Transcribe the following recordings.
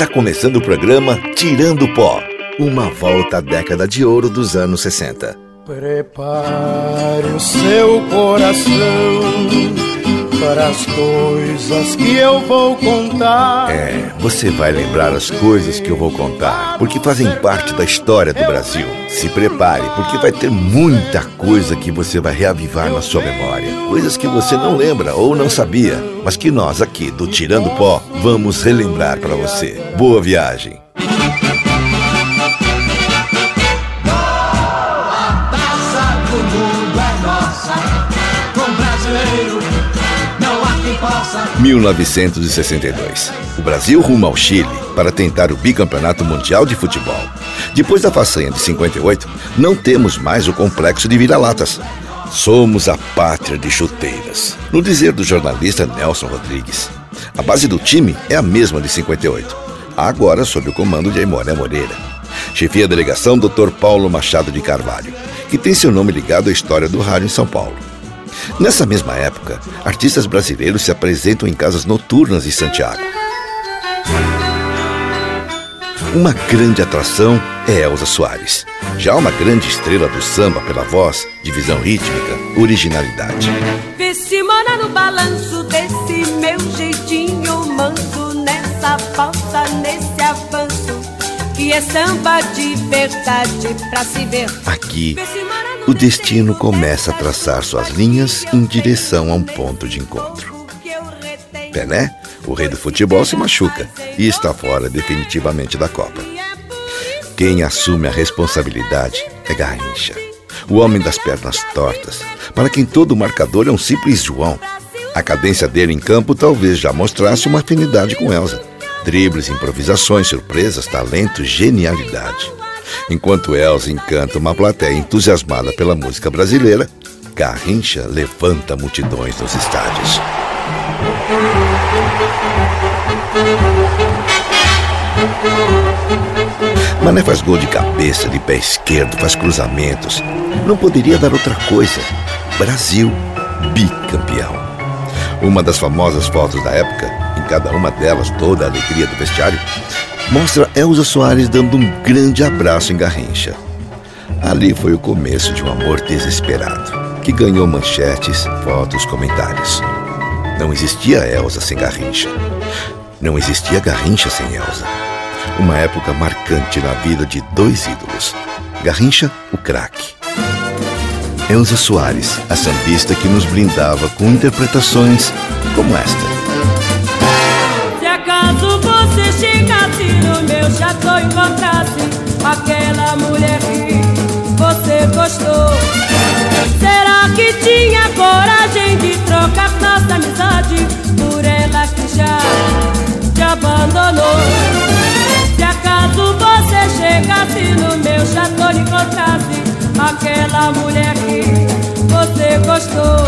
Está começando o programa Tirando o Pó uma volta à década de ouro dos anos 60. Prepare o seu coração para as coisas que eu vou contar. É, você vai lembrar as coisas que eu vou contar, porque fazem parte da história do Brasil. Se prepare, porque vai ter muita coisa que você vai reavivar na sua memória. Coisas que você não lembra ou não sabia, mas que nós aqui do Tirando Pó vamos relembrar para você. Boa viagem! 1962. O Brasil rumo ao Chile para tentar o bicampeonato mundial de futebol. Depois da façanha de 58, não temos mais o complexo de vira-latas. Somos a pátria de chuteiras. No dizer do jornalista Nelson Rodrigues, a base do time é a mesma de 58, agora sob o comando de Aimoré Moreira. Chefia a delegação Dr. Paulo Machado de Carvalho, que tem seu nome ligado à história do rádio em São Paulo. Nessa mesma época, artistas brasileiros se apresentam em casas noturnas em Santiago. Uma grande atração é Elza Soares. Já uma grande estrela do samba pela voz, divisão rítmica, originalidade. Vê se mora no balanço desse meu jeitinho manso, nessa falta, nesse avanço, que é samba de verdade pra se ver. Aqui o destino começa a traçar suas linhas em direção a um ponto de encontro. Pelé, o rei do futebol, se machuca e está fora definitivamente da Copa. Quem assume a responsabilidade é Garrincha, o homem das pernas tortas, para quem todo marcador é um simples João. A cadência dele em campo talvez já mostrasse uma afinidade com Elsa. Dribles, improvisações, surpresas, talento, genialidade. Enquanto Elza encanta uma plateia entusiasmada pela música brasileira, Garrincha levanta multidões nos estádios. Mané faz gol de cabeça, de pé esquerdo, faz cruzamentos. Não poderia dar outra coisa. Brasil bicampeão. Uma das famosas fotos da época, em cada uma delas toda a alegria do vestiário, mostra Elza Soares dando um grande abraço em Garrincha. Ali foi o começo de um amor desesperado, que ganhou manchetes, fotos, comentários. Não existia Elza sem Garrincha. Não existia Garrincha sem Elza. Uma época marcante na vida de dois ídolos. Garrincha, o craque. Elza Soares, a sambista que nos brindava com interpretações como esta. No meu chateau e encontrasse aquela mulher que você gostou, será que tinha coragem de trocar nossa amizade por ela que já te abandonou? Se acaso você chegasse no meu chateau e encontrasse aquela mulher que você gostou,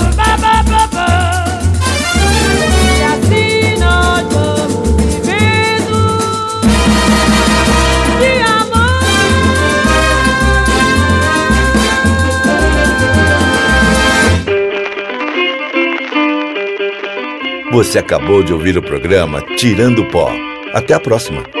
Você acabou de ouvir o programa Tirando Pó. Até a próxima.